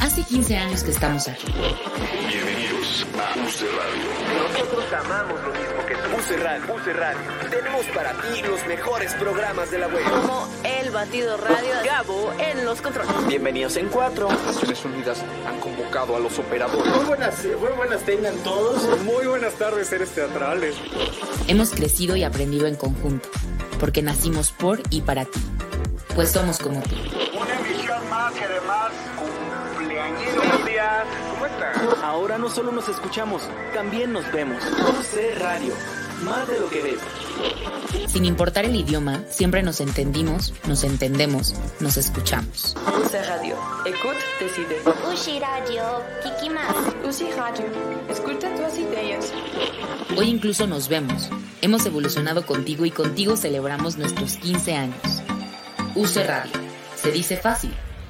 Hace 15 años que estamos aquí. Bienvenidos a UC Radio. Nosotros amamos lo mismo que tú. UC Radio. Radio. Tenemos para ti los mejores programas de la web. Como El Batido Radio, Gabo en los controles. Bienvenidos en cuatro. Naciones Unidas han convocado a los operadores. Muy buenas, muy buenas tengan todos. Muy buenas tardes, seres teatrales. Hemos crecido y aprendido en conjunto, porque nacimos por y para ti. Pues somos como tú. Una emisión más y además cumpleañero. Buenos días, ¿cómo están? Ahora no solo nos escuchamos, también nos vemos. UC Radio. Más de lo que ves. Sin importar el idioma, siempre nos entendimos, nos entendemos, nos escuchamos. UC Radio. Écoute, decide. Ushi Radio, Kiki más. UC Radio. Escucha tus ideas. Hoy incluso nos vemos. Hemos evolucionado contigo y contigo celebramos nuestros 15 años. UC Radio. Se dice fácil,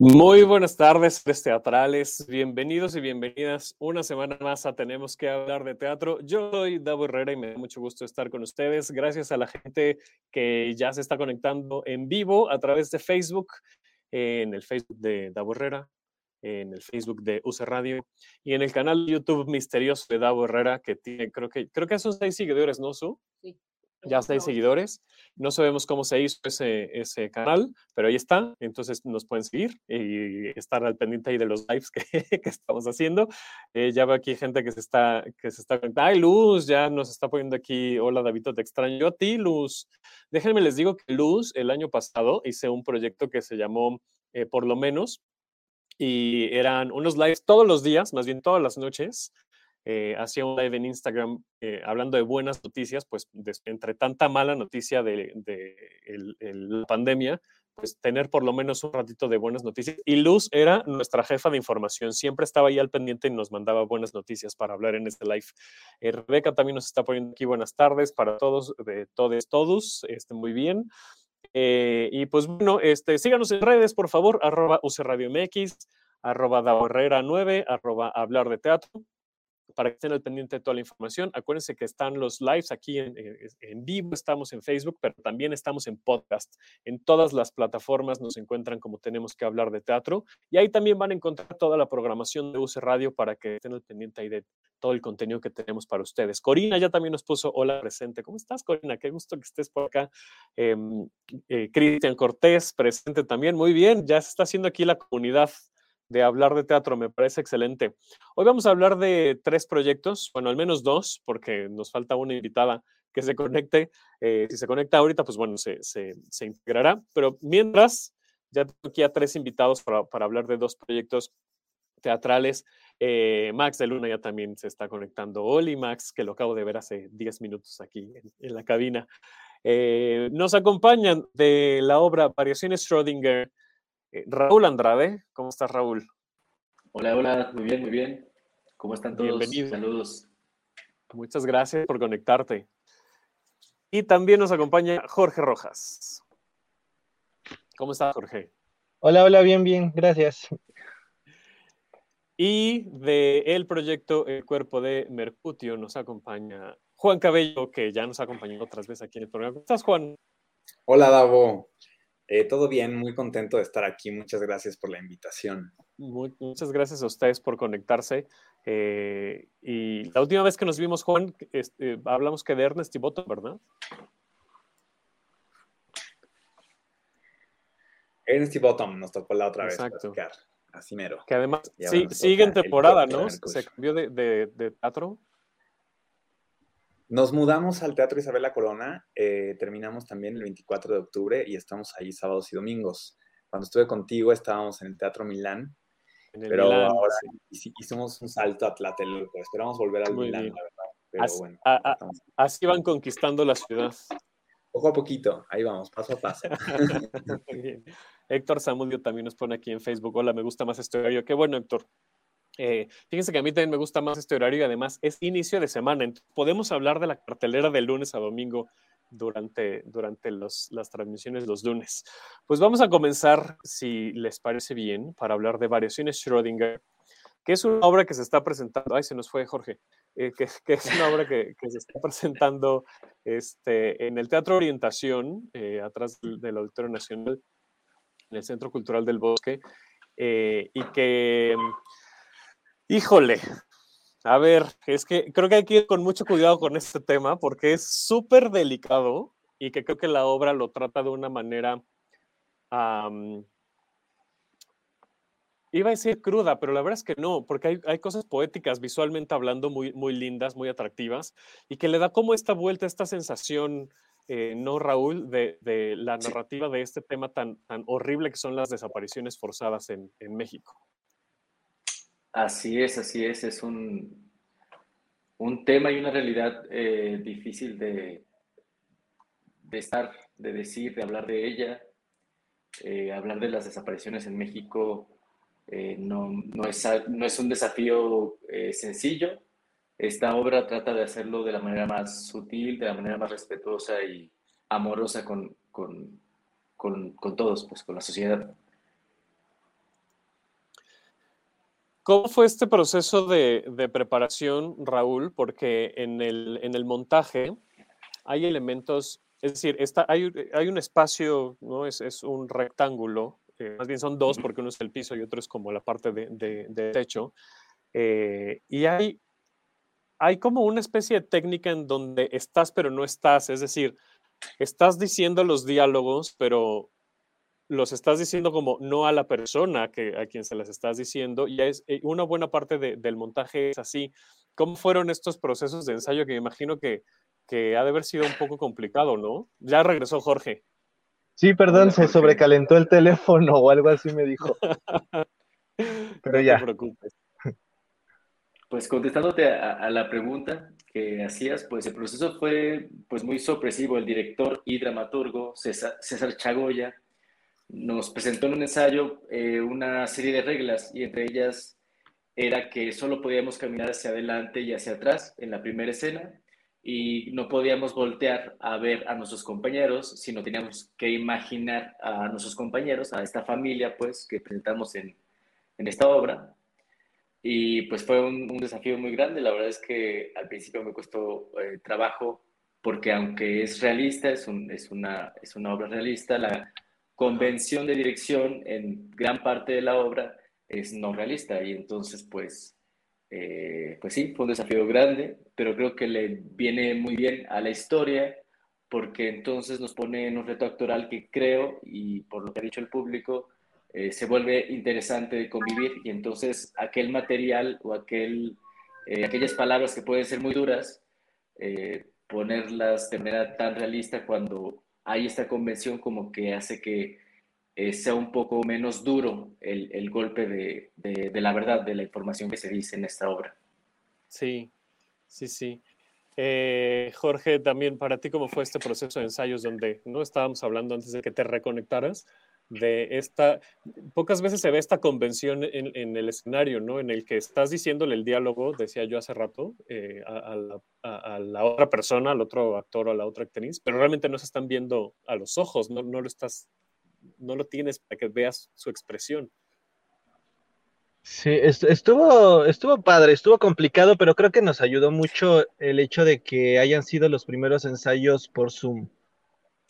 Muy buenas tardes, seres teatrales. Bienvenidos y bienvenidas una semana más a Tenemos que hablar de teatro. Yo soy Davo Herrera y me da mucho gusto estar con ustedes. Gracias a la gente que ya se está conectando en vivo a través de Facebook, en el Facebook de Davo Herrera, en el Facebook de UC Radio y en el canal YouTube misterioso de Davo Herrera, que tiene, creo que, creo que son seis seguidores, ¿no, Su? Sí. Ya seis seguidores. No sabemos cómo se hizo ese, ese canal, pero ahí está. Entonces nos pueden seguir y estar al pendiente ahí de los lives que, que estamos haciendo. Eh, ya veo aquí gente que se está, que se está. ¡Ay, Luz! Ya nos está poniendo aquí. Hola, David, te extraño. A ti, Luz. Déjenme les digo que Luz, el año pasado, hice un proyecto que se llamó eh, Por lo menos y eran unos lives todos los días, más bien todas las noches. Eh, hacía un live en Instagram eh, hablando de buenas noticias, pues entre tanta mala noticia de, la pandemia, pues tener por lo menos un ratito de buenas noticias. Y Luz era nuestra jefa de información, siempre estaba ahí al pendiente y nos mandaba buenas noticias para hablar en este live. Eh, Rebeca también nos está poniendo aquí buenas tardes para todos, de todos, todos, este, muy bien. Eh, y pues bueno, este, síganos en redes, por favor, arroba UC Radio MX, arroba Davo Herrera 9, arroba hablar de teatro, para que estén al pendiente de toda la información. Acuérdense que están los lives aquí en, vivo, estamos en Facebook, pero también estamos en podcast. En todas las plataformas nos encuentran como tenemos que hablar de teatro. Y ahí también van a encontrar toda la programación de UC Radio para que estén al pendiente ahí de todo el contenido que tenemos para ustedes. Corina ya también nos puso hola presente. ¿Cómo estás, Corina? Qué gusto que estés por acá. Em, eh, Cristian Cortés presente también. Muy bien, ya se está haciendo aquí la comunidad de hablar de teatro, me parece excelente. Hoy vamos a hablar de tres proyectos, bueno, al menos dos, porque nos falta una invitada que se conecte. Eh, si se conecta ahorita, pues bueno, se, se- se integrará. Pero mientras, ya tengo aquí a tres invitados para, para hablar de dos proyectos teatrales. Eh, Max de Luna ya también se está conectando. Oli, Max, que lo acabo de ver hace 10 minutos aquí en, en la cabina. Eh, nos acompañan de la obra Variaciones Schrödinger, eh, Raúl Andrade. ¿Cómo estás, Raúl? Hola, hola, muy bien, muy bien. ¿Cómo están todos? Bienvenido. Saludos. Muchas gracias por conectarte. Y también nos acompaña Jorge Rojas. ¿Cómo estás, Jorge? Hola, hola, bien, bien, gracias. Y de el proyecto El Cuerpo de Mercutio nos acompaña Juan Cabello, que ya nos ha acompañado otras veces aquí en el programa. ¿Cómo estás, Juan? Hola, Davo. Eh, todo bien, muy contento de estar aquí. Muchas gracias por la invitación. Mu- muchas gracias a ustedes por conectarse. Eh, y la última vez que nos vimos, Juan, este, hablamos que de Ernest y Bottom, ¿verdad? Ernest y Bottom nos tocó la otra vez. Exacto. Así mero. Que además sí, en temporada, ¿no? Se cambió de, de- de teatro. Nos mudamos al Teatro Isabel La Corona. eh, terminamos también el 24 de octubre y estamos ahí sábados y domingos. Cuando estuve contigo estábamos en el Teatro Milán, En el pero Milán, ahora sí. hicimos un salto a Tlatelolco. Esperamos volver al Muy Milán, bien. la verdad. Pero As- bueno, a- a- estamos- así van conquistando la ciudad. Poco a poquito, ahí vamos, paso a paso. Héctor Zamudio también nos pone aquí en Facebook, hola, me gusta más este horario. Qué bueno, Héctor. Eh, fíjense que a mí también me gusta más este horario y además es inicio de semana. Entonces podemos hablar de la cartelera de lunes a domingo durante, durante los, las transmisiones los lunes. Pues vamos a comenzar, si les parece bien, para hablar de variaciones Schrödinger, que es una obra que se está presentando. Ay, se nos fue Jorge. Eh, que, que, es una obra que, que, se está presentando este, en el Teatro Orientación, eh, atrás del, del, Auditorio Nacional, en el Centro Cultural del Bosque, eh, y que, híjole, a ver, es que creo que hay que ir con mucho cuidado con este tema porque es súper delicado y que creo que la obra lo trata de una manera... Um, Iba a decir cruda, pero la verdad es que no, porque hay, hay, cosas poéticas visualmente hablando muy, muy lindas, muy atractivas, y que le da como esta vuelta, esta sensación, eh, ¿no, Raúl? De, de la narrativa sí. de este tema tan, tan horrible que son las desapariciones forzadas en, en México. Así es, así es, es un, un tema y una realidad eh, difícil de, de estar, de decir, de hablar de ella. Eh, hablar de las desapariciones en México eh, no, no, es, no, es, un desafío sencillo. Esta obra trata de hacerlo de la manera más sutil, de la manera más respetuosa y amorosa con, con, con, con todos, pues con la sociedad. ¿Cómo fue este proceso de, de, preparación, Raúl? Porque en el, en el montaje hay elementos, es decir, está, hay, hay un espacio, ¿no? es, es un rectángulo eh, más bien son dos, porque uno es el piso y otro es como la parte de, de, de techo. Eh, y hay, hay como una especie de técnica en donde estás pero no estás, es decir, estás diciendo los diálogos, pero los estás diciendo como no a la persona que, a quien se las estás diciendo, y es eh, una buena parte de, del montaje es así. ¿Cómo fueron estos procesos de ensayo que me imagino que, que ha de haber sido un poco complicado, ¿no? Ya regresó Jorge. Sí, perdón, se sobrecalentó el teléfono o algo así me dijo. Pero ya. No te preocupes. Pues contestándote a, a, la pregunta que hacías, pues el proceso fue pues muy sorpresivo. El director y dramaturgo César, César Chagoya nos presentó en un ensayo eh, una serie de reglas y entre ellas era que solo podíamos caminar hacia adelante y hacia atrás en la primera escena y no podíamos voltear a ver a nuestros compañeros, sino teníamos que imaginar a nuestros compañeros, a esta familia, pues, que presentamos en, en esta obra. Y pues fue un, desafío muy grande. La verdad es que al principio me costó eh, trabajo porque aunque es realista, es, un, es, una, es una obra realista, la convención de dirección en gran parte de la obra es no realista. Y entonces, pues, eh, pues sí, fue un desafío grande, pero creo que le viene muy bien a la historia porque entonces nos pone en un reto actoral que creo, y por lo que ha dicho el público, eh, se vuelve interesante de convivir y entonces aquel material o aquel, eh, aquellas palabras que pueden ser muy duras, ponerlas de manera tan realista cuando hay esta convención como que hace que eh, sea un poco menos duro el, el golpe de, de, la verdad, de la información que se dice en esta obra. Sí, sí, sí. Eh, Jorge, también para ti, ¿cómo fue este proceso de ensayos donde no estábamos hablando antes de que te reconectaras? De esta, pocas veces se ve esta convención en, el escenario, ¿no? En el que estás diciéndole el diálogo, decía yo hace rato, eh, a, la, otra persona, al otro actor o a la otra actriz, pero realmente no se están viendo a los ojos, no, no lo estás no lo tienes para que veas su expresión. Sí, estuvo, estuvo padre, estuvo complicado, pero creo que nos ayudó mucho el hecho de que hayan sido los primeros ensayos por Zoom.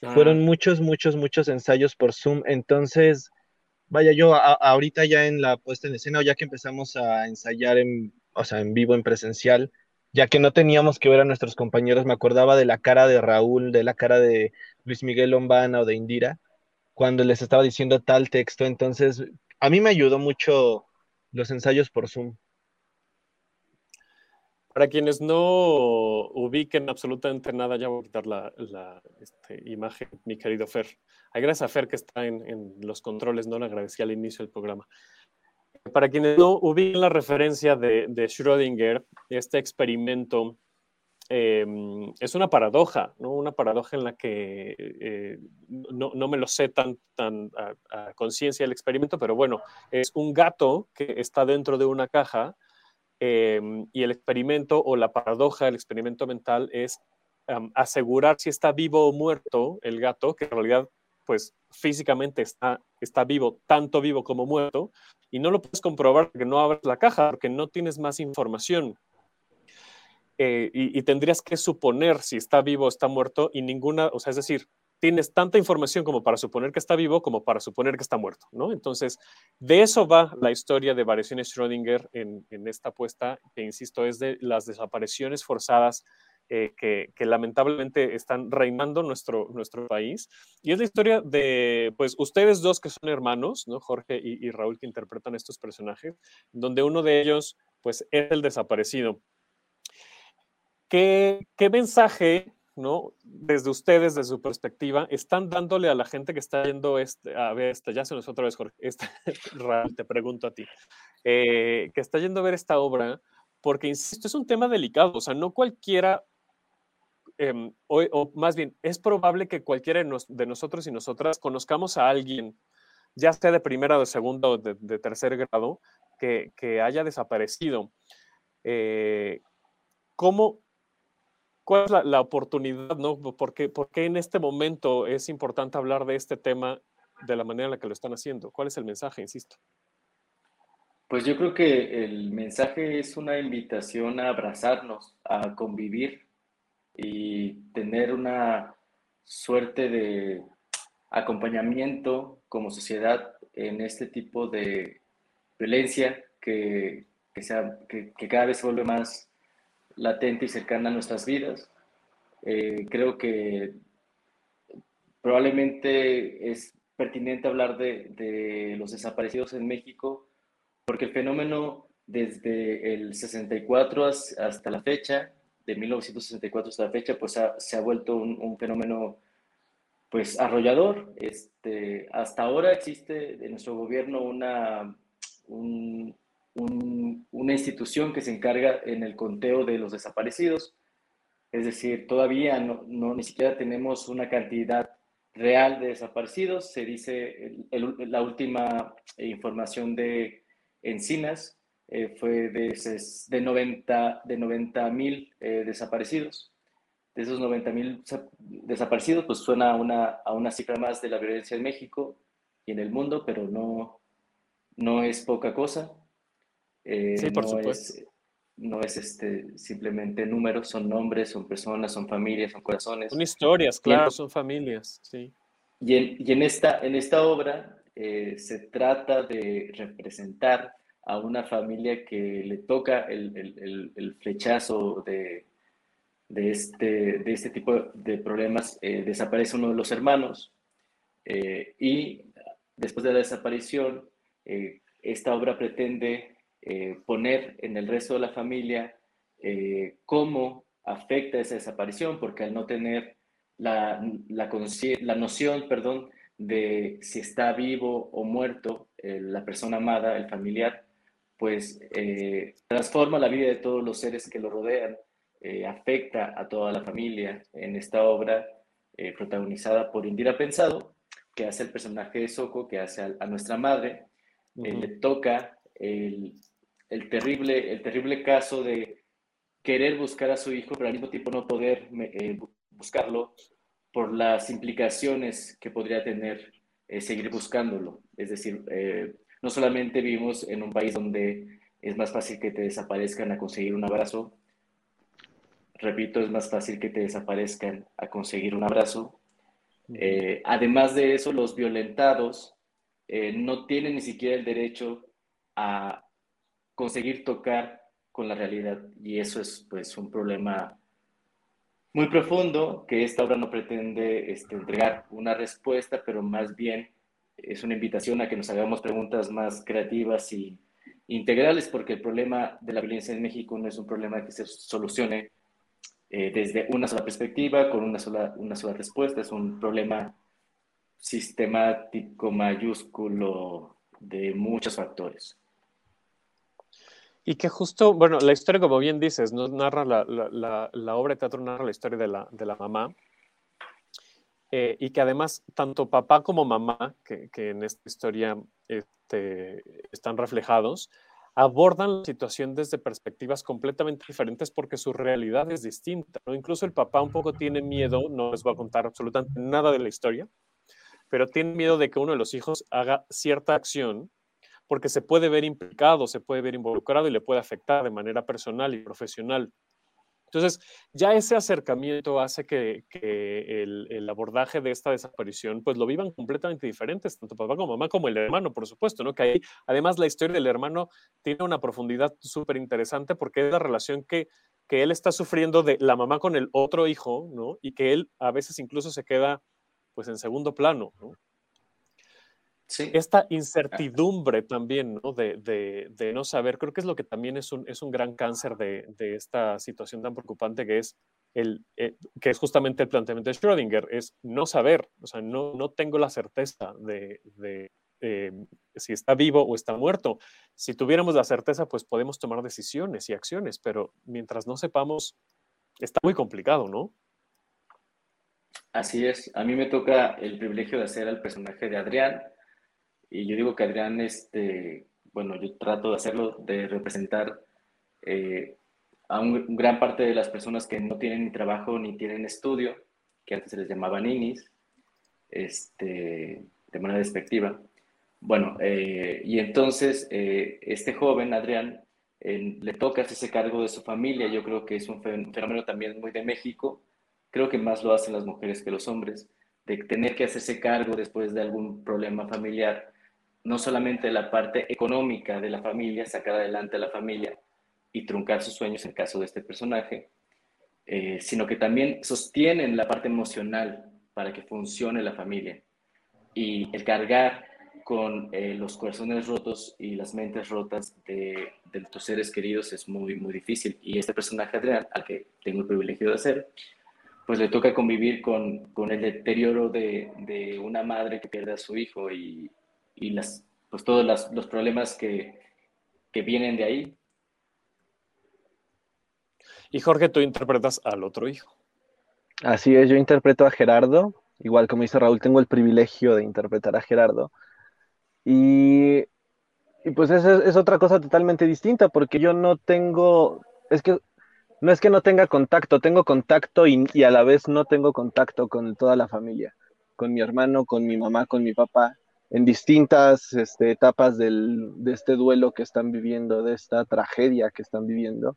Ah. Fueron muchos, muchos, muchos ensayos por Zoom. Entonces, vaya, yo a, ahorita ya en la puesta en escena, o ya que empezamos a ensayar en, o sea, en vivo, en presencial, ya que no teníamos que ver a nuestros compañeros, me acordaba de la cara de Raúl, de la cara de Luis Miguel Lombana o de Indira cuando les estaba diciendo tal texto. Entonces, a mí me ayudó mucho los ensayos por Zoom. Para quienes no ubiquen absolutamente nada, ya voy a quitar la, la este, imagen, mi querido Fer. Ay, gracias a Fer que está en, en, los controles, no le agradecí al inicio del programa. Para quienes no ubiquen la referencia de, de Schrödinger, este experimento em, es una paradoja, ¿no? Una paradoja en la que eh, no, no, me lo sé tan, tan a, conciencia del experimento, pero bueno, es un gato que está dentro de una caja em, y el experimento o la paradoja del experimento mental es asegurar si está vivo o muerto el gato, que en realidad pues físicamente está, está vivo, tanto vivo como muerto, y no lo puedes comprobar porque no abres la caja, porque no tienes más información. Eh, y, tendrías que suponer si está vivo o está muerto y ninguna, o sea, es decir, tienes tanta información como para suponer que está vivo como para suponer que está muerto, ¿no? Entonces, de eso va la historia de variaciones Schrödinger en, esta apuesta, que insisto, es de las desapariciones forzadas eh, que, lamentablemente están reinando nuestro, nuestro país. Y es la historia de, pues, ustedes dos que son hermanos, ¿no? Jorge y, Raúl, que interpretan estos personajes, donde uno de ellos, pues, es el desaparecido. ¿Qué, qué mensaje ¿no? Desde ustedes, desde su perspectiva, están dándole a la gente que está yendo, este, a ver, este, ya se nos otra vez, Jorge, Raúl, te pregunto a ti, eh, que está yendo a ver esta obra, porque, insisto, es un tema delicado, o sea, no cualquiera Em, o, más bien, es probable que cualquiera de, nosotros y nosotras conozcamos a alguien, ya sea de primera, de segunda o de, tercer grado, que, haya desaparecido. Eh, ¿Cómo, ¿Cuál es la, oportunidad? ¿no? ¿Por qué, ¿Por qué en este momento es importante hablar de este tema de la manera en la que lo están haciendo? ¿Cuál es el mensaje, insisto? Pues yo creo que el mensaje es una invitación a abrazarnos, a convivir, y tener una suerte de acompañamiento como sociedad en este tipo de violencia que, que, sea, que, cada vez se vuelve más latente y cercana a nuestras vidas. Eh, creo que probablemente es pertinente hablar de, de, los desaparecidos en México porque el fenómeno desde el 64 hasta la fecha de 1964 hasta la fecha, pues se ha vuelto un, fenómeno pues arrollador. Este, hasta ahora existe en nuestro gobierno una, una institución que se encarga en el conteo de los desaparecidos. Es decir, todavía no, no ni siquiera tenemos una cantidad real de desaparecidos. Se dice la última información de Encinas, eh, fue de, de 90 de 90 mil eh, desaparecidos. De esos 90 mil desaparecidos, pues suena a una, a una cifra más de la violencia en México y en el mundo, pero no, no es poca cosa. Eh, sí, por no supuesto. Es, no es este, simplemente números, son nombres, son personas, son familias, son corazones. Son historias, claro, son familias, sí. Y en, y en, esta, en esta obra se trata de representar a una familia que le toca el, el, el, flechazo de, de, este, de este tipo de problemas, eh, desaparece uno de los hermanos eh, y después de la desaparición, eh, esta obra pretende poner en el resto de la familia cómo afecta esa desaparición, porque al no tener la, la, la noción, perdón, de si está vivo o muerto la persona amada, el familiar, pues eh, transforma la vida de todos los seres que lo rodean, eh, afecta a toda la familia en esta obra eh, protagonizada por Indira Pensado, que hace el personaje de Soco, que hace a, nuestra madre, le toca el, el, terrible, el terrible caso de querer buscar a su hijo, pero al mismo tiempo no poder buscarlo por las implicaciones que podría tener seguir buscándolo. Es decir, no solamente vivimos en un país donde es más fácil que te desaparezcan a conseguir un abrazo, repito, es más fácil que te desaparezcan a conseguir un abrazo. Eh, además de eso, los violentados eh, no tienen ni siquiera el derecho a conseguir tocar con la realidad y eso es pues un problema muy profundo que esta obra no pretende este, entregar una respuesta, pero más bien es una invitación a que nos hagamos preguntas más creativas y integrales, porque el problema de la violencia en México no es un problema que se solucione eh, desde una sola perspectiva, con una sola, una sola respuesta, es un problema sistemático, mayúsculo, de muchos factores. Y que justo, bueno, la historia, como bien dices, ¿no? narra la, obra de teatro narra la historia de la, de mamá, eh, y que además tanto papá como mamá, que, que en esta historia este, están reflejados, abordan la situación desde perspectivas completamente diferentes porque su realidad es distinta. ¿no? Incluso el papá un poco tiene miedo, no les voy a contar absolutamente nada de la historia, pero tiene miedo de que uno de los hijos haga cierta acción porque se puede ver implicado, se puede ver involucrado y le puede afectar de manera personal y profesional. Entonces, ya ese acercamiento hace que, el, abordaje de esta desaparición, pues lo vivan completamente diferentes, tanto papá como mamá, como el hermano, por supuesto, ¿no? Que ahí, además, la historia del hermano tiene una profundidad súper interesante porque es la relación que, que él está sufriendo de la mamá con el otro hijo, ¿no? Y que él a veces incluso se queda, pues, en segundo plano, ¿no? Esta incertidumbre también, ¿no? De, de, de, no saber, creo que es lo que también es un, es un gran cáncer de, de esta situación tan preocupante que es, el, eh, que es justamente el planteamiento de Schrödinger, es no saber, o sea, no, no tengo la certeza de, eh, si está vivo o está muerto. Si tuviéramos la certeza, pues podemos tomar decisiones y acciones, pero mientras no sepamos, está muy complicado, ¿no? Así es, a mí me toca el privilegio de hacer al personaje de Adrián, y yo digo que Adrián, este, bueno, yo trato de hacerlo, de representar eh, a un, gran parte de las personas que no tienen ni trabajo ni tienen estudio, que antes se les llamaba ninis, este, de manera despectiva. Bueno, eh, y entonces eh, este joven, Adrián, le toca ese cargo de su familia. Yo creo que es un fenómeno también muy de México. Creo que más lo hacen las mujeres que los hombres, de tener que hacerse cargo después de algún problema familiar no solamente la parte económica de la familia, sacar adelante a la familia y truncar sus sueños en caso de este personaje, eh, sino que también sostienen la parte emocional para que funcione la familia. Y el cargar con eh, los corazones rotos y las mentes rotas de, tus seres queridos es muy, muy difícil. Y este personaje, Adrián, al que tengo el privilegio de hacer, pues le toca convivir con, con el deterioro de, de, una madre que pierde a su hijo y, y las, pues todos los problemas que, que vienen de ahí. Y Jorge, tú interpretas al otro hijo. Así es, yo interpreto a Gerardo. Igual como dice Raúl, tengo el privilegio de interpretar a Gerardo. Y, y pues es, es otra cosa totalmente distinta, porque yo no tengo, es que no es que no tenga contacto, tengo contacto y, y, a la vez no tengo contacto con toda la familia, con mi hermano, con mi mamá, con mi papá en distintas este, etapas del, de este duelo que están viviendo, de esta tragedia que están viviendo.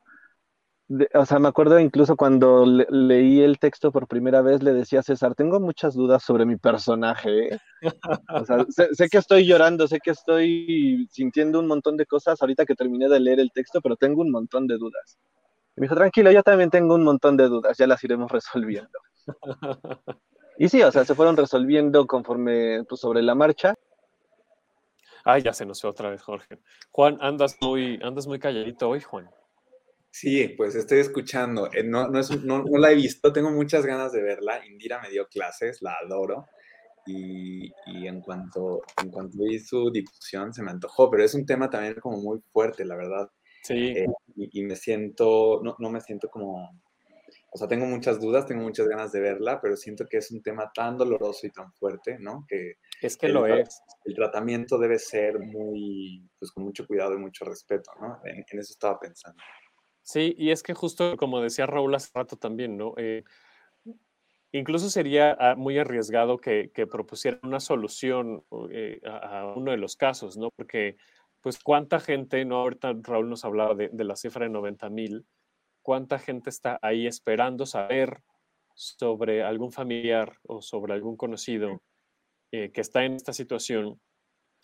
o sea, me acuerdo incluso cuando leí el texto por primera vez, le decía a César, tengo muchas dudas sobre mi personaje. ¿eh? O sea, sé, que estoy llorando, sé que estoy sintiendo un montón de cosas ahorita que terminé de leer el texto, pero tengo un montón de dudas. Y me dijo, tranquilo, yo también tengo un montón de dudas, ya las iremos resolviendo. Y sí, o sea, se fueron resolviendo conforme pues, sobre la marcha. Ay, ya se nos fue otra vez, Jorge. Juan, andas muy, andas muy calladito hoy, Juan. Sí, pues estoy escuchando. Eh, no, no, la he visto, tengo muchas ganas de verla. Indira me dio clases, la adoro. Y, en, cuanto, en cuanto vi su difusión se me antojó, pero es un tema también como muy fuerte, la verdad. Sí. Eh, y, y, me siento, no, no me siento como o sea, tengo muchas dudas, tengo muchas ganas de verla, pero siento que es un tema tan doloroso y tan fuerte, ¿no? Que es que lo es. El tratamiento debe ser muy, pues con mucho cuidado y mucho respeto, ¿no? En, eso estaba pensando. Sí, y es que justo como decía Raúl hace rato también, ¿no? Eh, incluso sería ah, muy arriesgado que, que propusieran una solución eh, a, uno de los casos, ¿no? Porque, pues, ¿cuánta gente, no? Ahorita Raúl nos hablaba de, de la cifra de 90 mil, cuánta gente está ahí esperando saber sobre algún familiar o sobre algún conocido eh, que está en esta situación.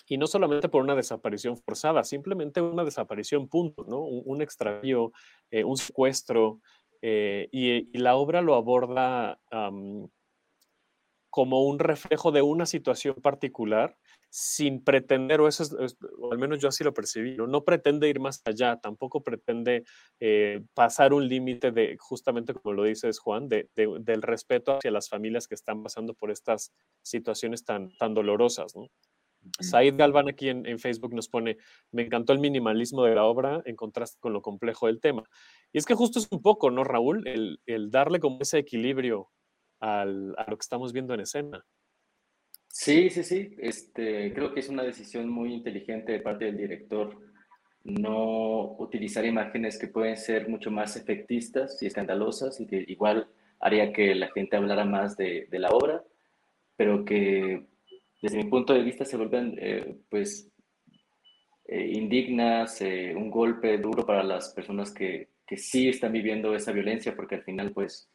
Y no solamente por una desaparición forzada, simplemente una desaparición punto, ¿no? Un, extravío, eh, un secuestro. Eh, y, la obra lo aborda como un reflejo de una situación particular sin pretender, o eso es, o al menos yo así lo percibí, ¿no? pretende ir más allá, tampoco pretende eh, pasar un límite de, justamente como lo dices Juan, de, del respeto hacia las familias que están pasando por estas situaciones tan, tan dolorosas, ¿no? Said Galván aquí en, Facebook nos pone, me encantó el minimalismo de la obra en contraste con lo complejo del tema. Y es que justo es un poco, ¿no, Raúl? El, darle como ese equilibrio al, a lo que estamos viendo en escena. Sí, sí, sí. Este, creo que es una decisión muy inteligente de parte del director no utilizar imágenes que pueden ser mucho más efectistas y escandalosas y que igual haría que la gente hablara más de, la obra, pero que desde mi punto de vista se vuelven eh, pues eh, indignas, eh, un golpe duro para las personas que, que, sí están viviendo esa violencia, porque al final pues,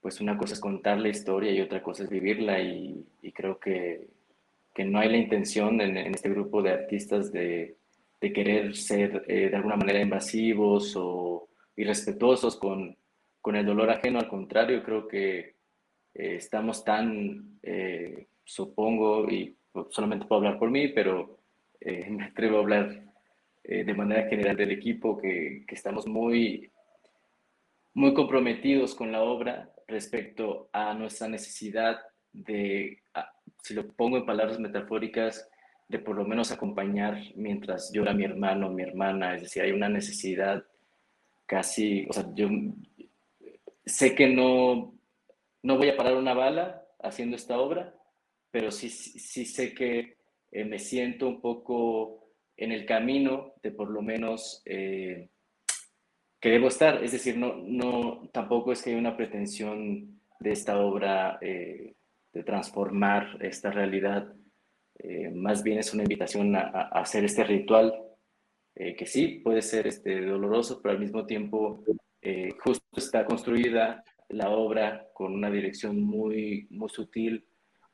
pues una cosa es contar la historia y otra cosa es vivirla y, y creo que, que, no hay la intención en, en este grupo de artistas de, de querer ser de alguna manera invasivos o irrespetuosos con, con el dolor ajeno, al contrario, creo que estamos tan supongo, y solamente puedo hablar por mí, pero eh, me atrevo a hablar eh, de manera general del equipo, que, que, estamos muy, muy comprometidos con la obra respecto a nuestra necesidad de, si lo pongo en palabras metafóricas, de por lo menos acompañar mientras llora mi hermano o mi hermana, es decir, hay una necesidad casi, o sea, yo sé que no, no voy a parar una bala haciendo esta obra, pero sí, sí sé que eh, me siento un poco en el camino de por lo menos eh, que debo estar. Es decir, no, no, tampoco es que hay una pretensión de esta obra eh, de transformar esta realidad. más bien es una invitación a, a hacer este ritual, que sí puede ser este, doloroso, pero al mismo tiempo justo está construida la obra con una dirección muy, muy sutil,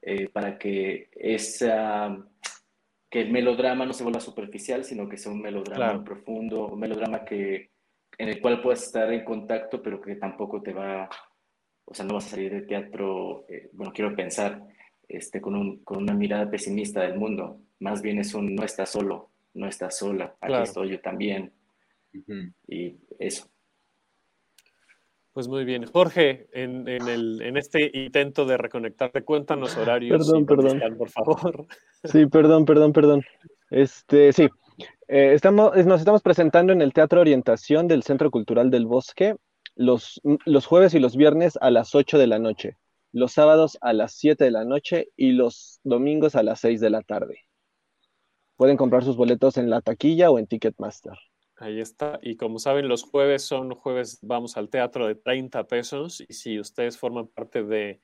eh, para que, esa, que el melodrama no se vuelva superficial, sino que sea un melodrama profundo, un melodrama que, en el cual puedas estar en contacto, pero que tampoco te va, o sea, no vas a salir del teatro, eh, bueno, quiero pensar, este, con, un, con, una mirada pesimista del mundo. Más bien es un no estás solo, no estás sola, aquí estoy yo también. Y eso. Pues muy bien. Jorge, en, el, en este intento de reconectarte, cuéntanos horarios. Perdón, perdón. por favor. Sí, perdón, perdón, perdón. Este, sí. Eh, estamos, nos estamos presentando en el Teatro Orientación del Centro Cultural del Bosque los, los jueves y los viernes a las 8 de la noche, los sábados a las 7 de la noche y los domingos a las 6 de la tarde. Pueden comprar sus boletos en la taquilla o en Ticketmaster. Ahí está. Y como saben, los jueves son jueves, vamos al teatro de 30 pesos. Y si ustedes forman parte de,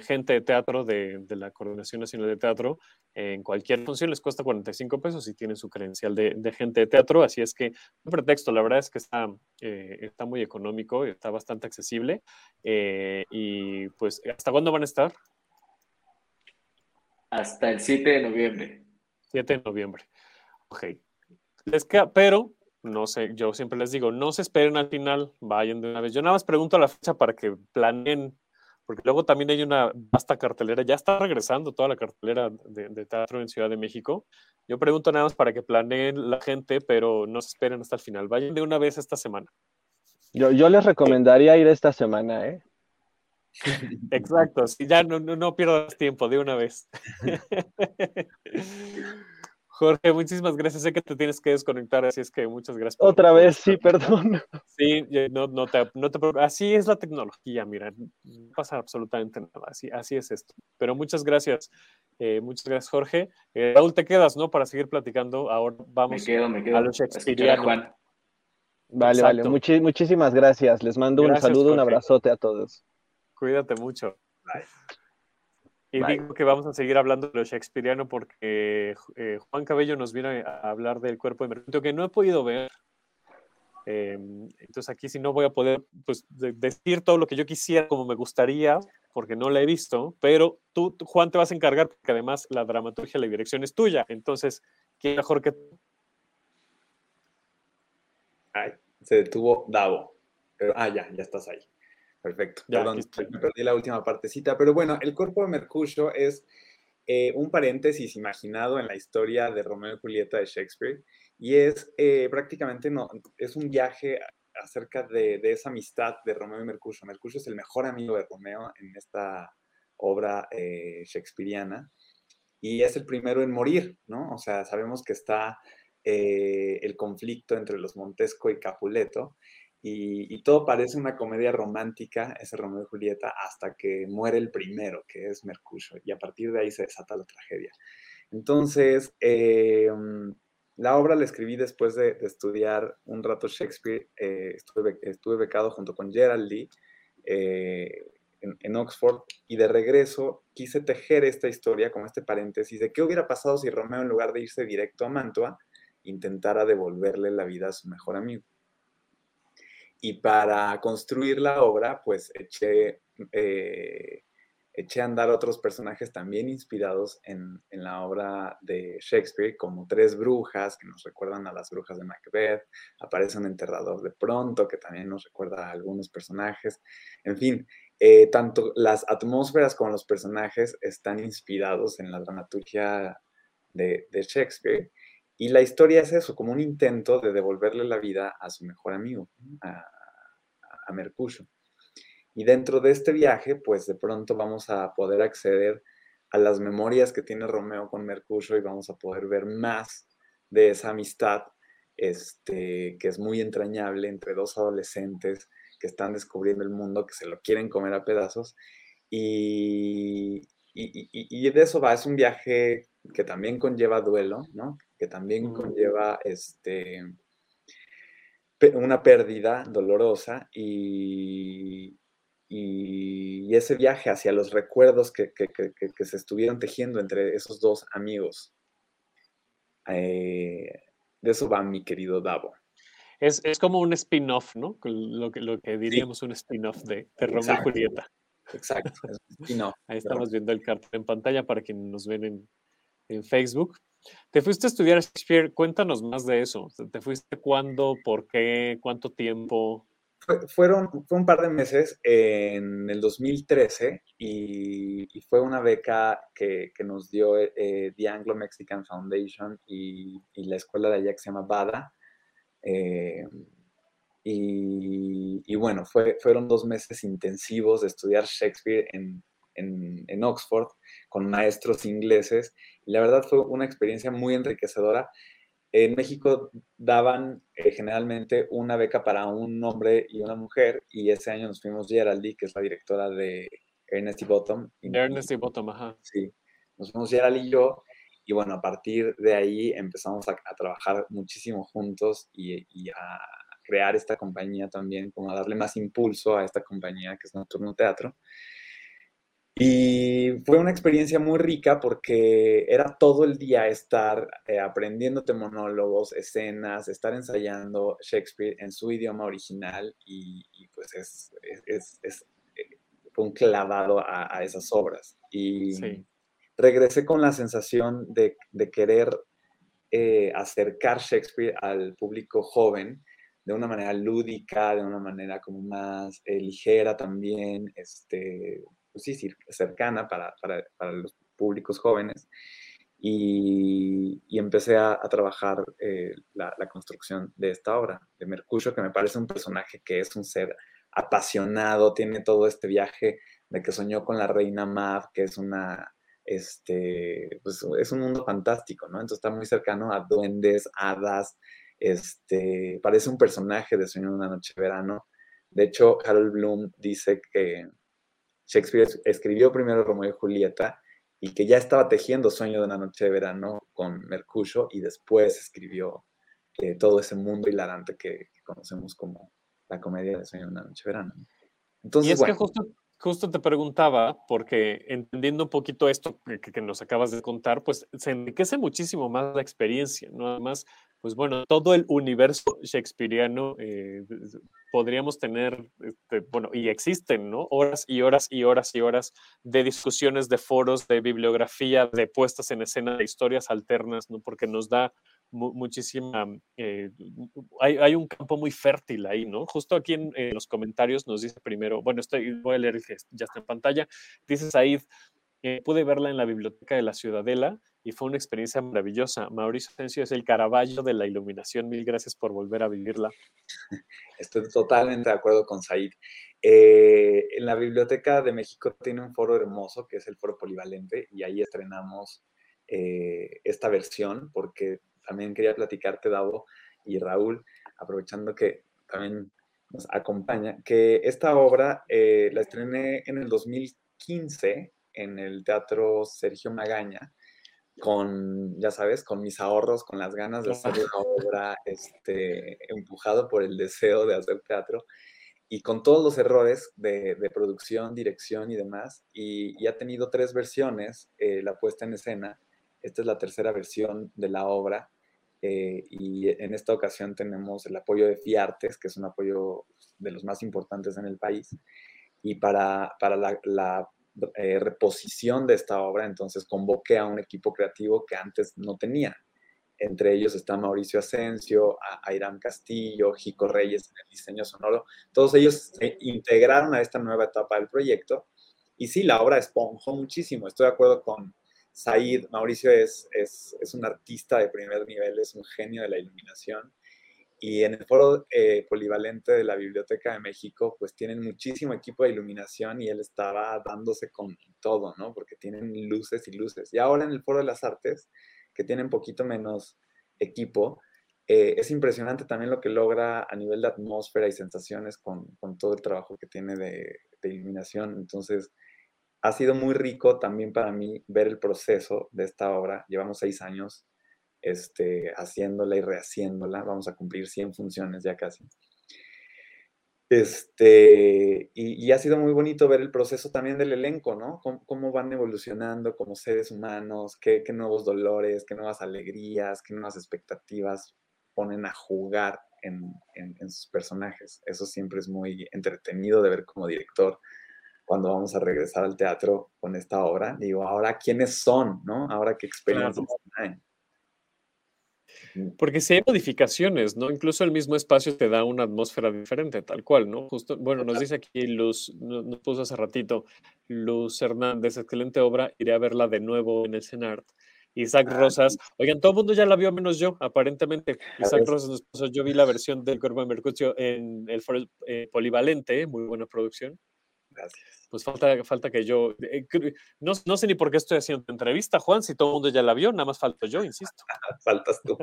gente de teatro, de, la Coordinación Nacional de Teatro, en cualquier función les cuesta 45 pesos y tienen su credencial de, gente de teatro. Así es que, un pretexto, la verdad es que está, eh, está muy económico, está bastante accesible. Eh, y pues, ¿hasta cuándo van a estar? Hasta el 7 de noviembre. 7 de noviembre. Ok. Les queda, pero no sé, yo siempre les digo, no se esperen al final, vayan de una vez. Yo nada más pregunto a la fecha para que planeen, porque luego también hay una vasta cartelera, ya está regresando toda la cartelera de, teatro en Ciudad de México. Yo pregunto nada más para que planeen la gente, pero no se esperen hasta el final, vayan de una vez esta semana. Yo, yo les recomendaría ir esta semana, ¿eh? Exacto, si ya no, no, no pierdas tiempo, de una vez. Jorge, muchísimas gracias. Sé que te tienes que desconectar, así es que muchas gracias. Otra vez, sí, perdón. Sí, no, no, te, no te Así es la tecnología, mira, no pasa absolutamente nada. Así, así es esto. Pero muchas gracias. Eh, muchas gracias, Jorge. Eh, Raúl, te quedas, ¿no? Para seguir platicando. Ahora vamos a los Shakespeareanos. Vale, vale. muchísimas gracias. Les mando un saludo, un abrazote a todos. Cuídate mucho. Bye. Y digo que vamos a seguir hablando de lo shakespeariano porque eh, Juan Cabello nos viene a hablar del cuerpo de Mercurio, que no he podido ver. Em, entonces aquí sí no voy a poder pues, decir todo lo que yo quisiera como me gustaría, porque no la he visto, pero tú, Juan, te vas a encargar porque además la dramaturgia, la dirección es tuya. Entonces, ¿quién mejor que tú? Ay, se detuvo Davo. Pero, ah, ya, ya estás ahí. Perfecto. Perdón, me perdí la última partecita. Pero bueno, el cuerpo de Mercurio es eh, un paréntesis imaginado en la historia de Romeo y Julieta de Shakespeare. Y es eh, prácticamente no, es un viaje acerca de, esa amistad de Romeo y Mercurio. Mercurio es el mejor amigo de Romeo en esta obra eh, shakespeariana. y es el primero en morir, ¿no? O sea, sabemos que está eh, el conflicto entre los Montesco y Capuleto, y, todo parece una comedia romántica, ese Romeo y Julieta, hasta que muere el primero, que es Mercurio, y a partir de ahí se desata la tragedia. Entonces, eh, la obra la escribí después de, estudiar un rato Shakespeare, eh, estuve, becado junto con Gerald Lee en, Oxford, y de regreso quise tejer esta historia con este paréntesis de qué hubiera pasado si Romeo, en lugar de irse directo a Mantua, intentara devolverle la vida a su mejor amigo. Y para construir la obra, pues eché, eh, eché a andar otros personajes también inspirados en, en, la obra de Shakespeare, como tres brujas que nos recuerdan a las brujas de Macbeth, aparece un enterrador de pronto que también nos recuerda a algunos personajes. En fin, eh, tanto las atmósferas como los personajes están inspirados en la dramaturgia de, de Shakespeare. Y la historia es eso, como un intento de devolverle la vida a su mejor amigo, a, a Mercurio. Y dentro de este viaje, pues de pronto vamos a poder acceder a las memorias que tiene Romeo con Mercurio y vamos a poder ver más de esa amistad este, que es muy entrañable entre dos adolescentes que están descubriendo el mundo, que se lo quieren comer a pedazos. Y, y, y, de eso va, es un viaje que también conlleva duelo, ¿no? Que también conlleva este, una pérdida dolorosa y, y ese viaje hacia los recuerdos que, se estuvieron tejiendo entre esos dos amigos. Eh, de eso va mi querido Davo. Es, como un spin-off, ¿no? Lo que, lo que diríamos un spin-off de, de Romeo y Julieta. Exacto, Ahí estamos viendo el cartel en pantalla para quienes nos ven en, en Facebook. Te fuiste a estudiar Shakespeare, cuéntanos más de eso. ¿Te fuiste cuándo, por qué, cuánto tiempo? fueron, fue un par de meses en el 2013 y, fue una beca que, nos dio eh, The Anglo Mexican Foundation y, la escuela de allá que se llama BADA. Eh, y, bueno, fue, fueron dos meses intensivos de estudiar Shakespeare en, en, Oxford con maestros ingleses. Y la verdad fue una experiencia muy enriquecedora. En México daban eh, generalmente una beca para un hombre y una mujer, y ese año nos fuimos Geraldine, que es la directora de Ernest y Bottom. Ernest y Bottom, ajá. Sí, nos fuimos Gerald y yo, y bueno, a partir de ahí empezamos a, trabajar muchísimo juntos y, y, a crear esta compañía también, como a darle más impulso a esta compañía que es Nocturno Teatro. Y fue una experiencia muy rica porque era todo el día estar eh, aprendiéndote monólogos, escenas, estar ensayando Shakespeare en su idioma original y, pues es, es, es, eh, fue un clavado a, esas obras. Y regresé con la sensación de, de querer eh, acercar Shakespeare al público joven de una manera lúdica, de una manera como más ligera también, este, pues sí, cercana para, los públicos jóvenes. Y, empecé a, trabajar eh, la, construcción de esta obra, de Mercurio, que me parece un personaje que es un ser apasionado, tiene todo este viaje de que soñó con la reina Mav, que es una, este, pues es un mundo fantástico, ¿no? Entonces está muy cercano a duendes, hadas, este, parece un personaje de Sueño de una noche de verano. De hecho, Harold Bloom dice que, Shakespeare escribió primero Romeo y Julieta y que ya estaba tejiendo Sueño de una noche de verano con Mercurio y después escribió eh, todo ese mundo hilarante que, conocemos como la comedia de Sueño de una noche de verano. Entonces, y es que justo, justo te preguntaba, porque entendiendo un poquito esto que, que, nos acabas de contar, pues se enriquece muchísimo más la experiencia, ¿no? Además, pues bueno, todo el universo shakespeariano eh, podríamos tener, este, bueno, y existen, ¿no? Horas y horas y horas y horas de discusiones, de foros, de bibliografía, de puestas en escena, de historias alternas, ¿no? Porque nos da muchísima, eh, hay, un campo muy fértil ahí, ¿no? Justo aquí en, los comentarios nos dice primero, bueno, estoy, voy a leer el que ya está en pantalla, dice Said, pude verla en la biblioteca de la Ciudadela y fue una experiencia maravillosa. Mauricio Asensio es el Caravaggio de la iluminación. Mil gracias por volver a vivirla. Estoy totalmente de acuerdo con Said. Eh, en la Biblioteca de México tiene un foro hermoso que es el foro polivalente y ahí estrenamos eh, esta versión, porque también quería platicarte, Davo y Raúl, aprovechando que también nos acompaña, que esta obra eh, la estrené en el 2015 en el Teatro Sergio Magaña, con, ya sabes, con mis ahorros, con las ganas de hacer la obra, este, empujado por el deseo de hacer teatro y con todos los errores de, producción, dirección y demás. Y, ha tenido tres versiones eh, la puesta en escena. Esta es la tercera versión de la obra. Eh, y en esta ocasión tenemos el apoyo de FIARTES, que es un apoyo de los más importantes en el país. Y para, para la, la eh, reposición de esta obra, entonces convoqué a un equipo creativo que antes no tenía. Entre ellos está Mauricio Asensio, Airam Castillo, Jico Reyes en el diseño sonoro. Todos ellos se integraron a esta nueva etapa del proyecto. Y sí, la obra esponjó muchísimo. Estoy de acuerdo con Said. Mauricio es, es, es un artista de primer nivel, es un genio de la iluminación y en el foro eh, polivalente de la Biblioteca de México, pues tienen muchísimo equipo de iluminación y él estaba dándose con todo, ¿no? Porque tienen luces y luces. Y ahora en el foro de las artes, que tienen poquito menos equipo, eh, es impresionante también lo que logra a nivel de atmósfera y sensaciones con, con todo el trabajo que tiene de, de iluminación. Entonces, ha sido muy rico también para mí ver el proceso de esta obra. Llevamos seis años este, haciéndola y rehaciéndola. Vamos a cumplir 100 funciones ya casi. Este, y, ha sido muy bonito ver el proceso también del elenco, ¿no? Cómo, van evolucionando como seres humanos, qué, nuevos dolores, qué nuevas alegrías, qué nuevas expectativas ponen a jugar en, en, sus personajes. Eso siempre es muy entretenido de ver como director cuando vamos a regresar al teatro con esta obra. Digo, ahora, ¿quiénes son, no? Ahora, ¿qué experiencias tienen? Porque si hay modificaciones, ¿no? Incluso el mismo espacio te da una atmósfera diferente, tal cual, ¿no? Justo, bueno, nos dice aquí Luz, nos puso hace ratito, Luz Hernández, excelente obra, iré a verla de nuevo en el CENART. Isaac ah, Rosas, oigan, todo el mundo ya la vio menos yo, aparentemente. Isaac Rosas nos puso, yo vi la versión del Cuerpo de Mercurio en el foro eh, polivalente, muy buena producción. Gracias pues falta, falta que yo, eh, no, no, sé ni por qué estoy haciendo entrevista, Juan, si todo el mundo ya la vio, nada más falto yo, insisto. Faltas tú.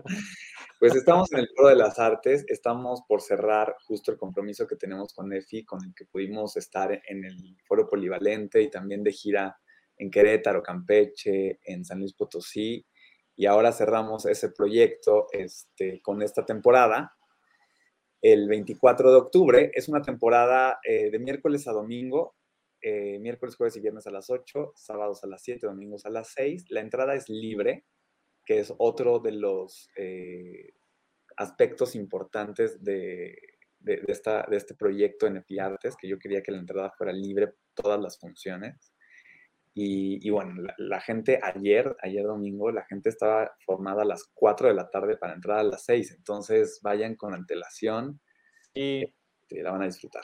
Pues estamos en el Foro de las Artes, estamos por cerrar justo el compromiso que tenemos con EFI, con el que pudimos estar en el Foro Polivalente y también de gira en Querétaro, Campeche, en San Luis Potosí, y ahora cerramos ese proyecto este, con esta temporada. El 24 de octubre es una temporada eh, de miércoles a domingo, eh, miércoles, jueves y viernes a las 8, sábados a las 7, domingos a las 6. La entrada es libre, que es otro de los eh, aspectos importantes de, esta, de este proyecto en Artes, que yo quería que la entrada fuera libre todas las funciones. Y, bueno, la, gente ayer, ayer domingo, la gente estaba formada a las 4 de la tarde para entrar a las 6. Entonces vayan con antelación y este, la van a disfrutar.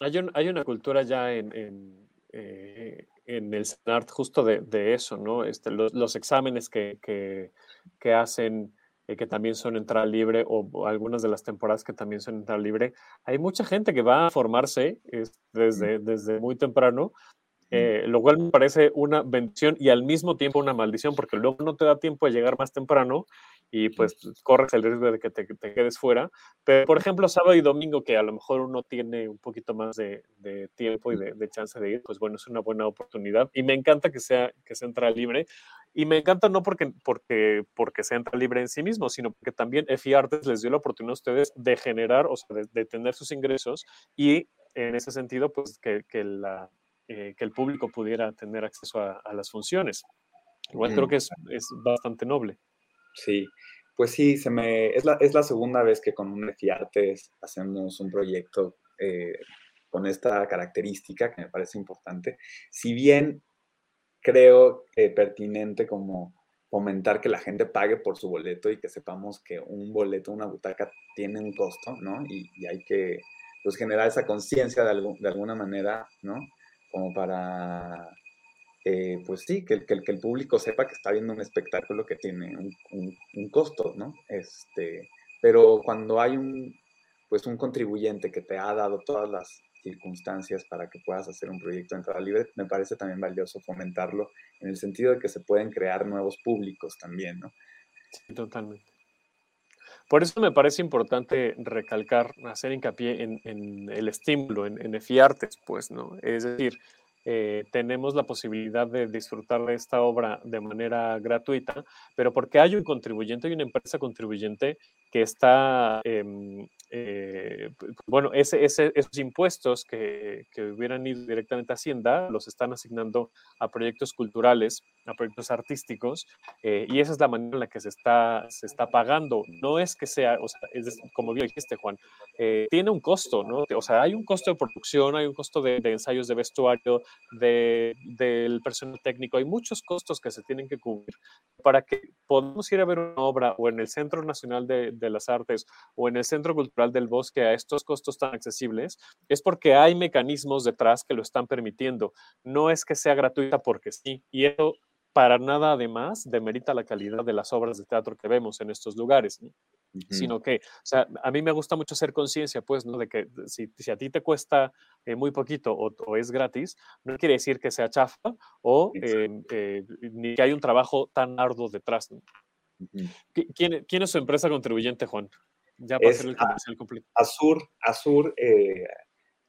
Hay, una cultura ya en, en, eh, el CENART justo de, eso, ¿no? Este, los, exámenes que, que, hacen, eh, que también son entrada libre, o, algunas de las temporadas que también son entrada libre, hay mucha gente que va a formarse desde, desde muy temprano eh, lo cual me parece una bendición y al mismo tiempo una maldición, porque luego no te da tiempo de llegar más temprano y pues corres el riesgo de que te, quedes fuera. Pero, por ejemplo, sábado y domingo, que a lo mejor uno tiene un poquito más de, tiempo y de, chance de ir, pues bueno, es una buena oportunidad. Y me encanta que sea, que se entra libre. Y me encanta no porque, porque, porque se entra libre en sí mismo, sino porque también EFI Artes les dio la oportunidad a ustedes de generar, o sea, de, tener sus ingresos y en ese sentido, pues que, que la, eh, que el público pudiera tener acceso a, las funciones. Igual creo mm. que es, es, bastante noble. Sí, pues sí, se me, es, la, es la segunda vez que con un Artes hacemos un proyecto eh, con esta característica que me parece importante. Si bien creo pertinente como fomentar que la gente pague por su boleto y que sepamos que un boleto, una butaca tiene un costo, ¿no? Y, y hay que pues, generar esa conciencia de, de, alguna manera, ¿no? Como para, eh, pues sí, que, que, que, el público sepa que está viendo un espectáculo que tiene un, un, costo, ¿no? Este, pero cuando hay un, pues un contribuyente que te ha dado todas las circunstancias para que puedas hacer un proyecto de entrada libre, me parece también valioso fomentarlo en el sentido de que se pueden crear nuevos públicos también, ¿no? Sí, totalmente. Por eso me parece importante recalcar, hacer hincapié en, el estímulo, en, en EFIARTES, pues, ¿no? Es decir, eh, tenemos la posibilidad de disfrutar de esta obra de manera gratuita, pero porque hay un contribuyente, hay una empresa contribuyente que está em, eh, bueno, ese, esos impuestos que, que, hubieran ido directamente a Hacienda los están asignando a proyectos culturales, a proyectos artísticos, eh, y esa es la manera en la que se está, se está pagando. No es que sea, o sea, es, como bien dijiste, Juan, eh, tiene un costo, ¿no? O sea, hay un costo de producción, hay un costo de, ensayos de vestuario, de, del personal técnico, hay muchos costos que se tienen que cubrir para que podamos ir a ver una obra o en el Centro Nacional de las Artes o en el Centro Cultural del Bosque a estos costos tan accesibles, es porque hay mecanismos detrás que lo están permitiendo. No es que sea gratuita porque sí. Y eso para nada además demerita la calidad de las obras de teatro que vemos en estos lugares, sino que, o sea, a mí me gusta mucho hacer conciencia, pues, ¿no? De que si, si, a ti te cuesta eh, muy poquito o, es gratis, no quiere decir que sea chafa o eh, eh, ni que hay un trabajo tan arduo detrás. ¿Quién, ¿Quién, es su empresa contribuyente, Juan? Ya para hacer el comercial completo. Azur, Azur eh,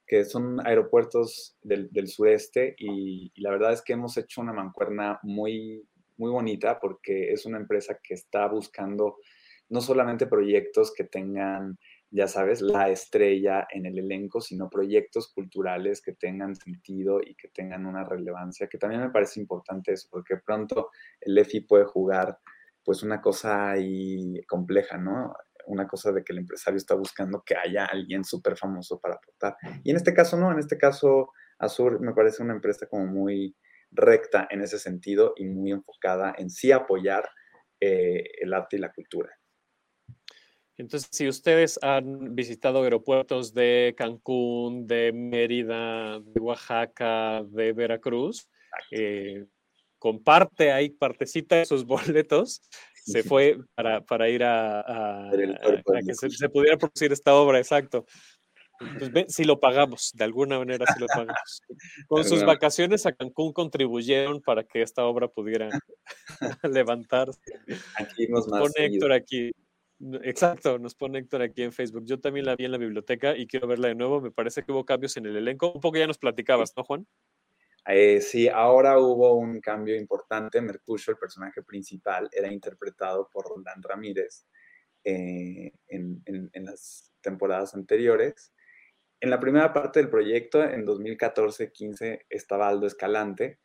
que son aeropuertos del, del sureste y, la verdad es que hemos hecho una mancuerna muy, muy bonita porque es una empresa que está buscando no solamente proyectos que tengan, ya sabes, la estrella en el elenco, sino proyectos culturales que tengan sentido y que tengan una relevancia, que también me parece importante eso, porque pronto el EFI puede jugar pues una cosa ahí compleja, ¿no? una cosa de que el empresario está buscando que haya alguien súper famoso para aportar. Y en este caso no, en este caso Azur me parece una empresa como muy recta en ese sentido y muy enfocada en sí apoyar eh, el arte y la cultura. Entonces, si ustedes han visitado aeropuertos de Cancún, de Mérida, de Oaxaca, de Veracruz, eh, comparte ahí partecita de sus boletos se fue para, para ir a, a, que se, pudiera producir esta obra, exacto. Pues si lo pagamos, de alguna manera si lo pagamos. Con sus vacaciones a Cancún contribuyeron para que esta obra pudiera levantarse. Aquí nos pone Héctor aquí. Exacto, nos pone Héctor aquí en Facebook. Yo también la vi en la biblioteca y quiero verla de nuevo. Me parece que hubo cambios en el elenco. Un poco ya nos platicabas, ¿no, Juan? Eh, sí, ahora hubo un cambio importante. Mercurio, el personaje principal, era interpretado por Roland Ramírez eh, en, las temporadas anteriores. En la primera parte del proyecto, en 2014-15, estaba Aldo Escalante.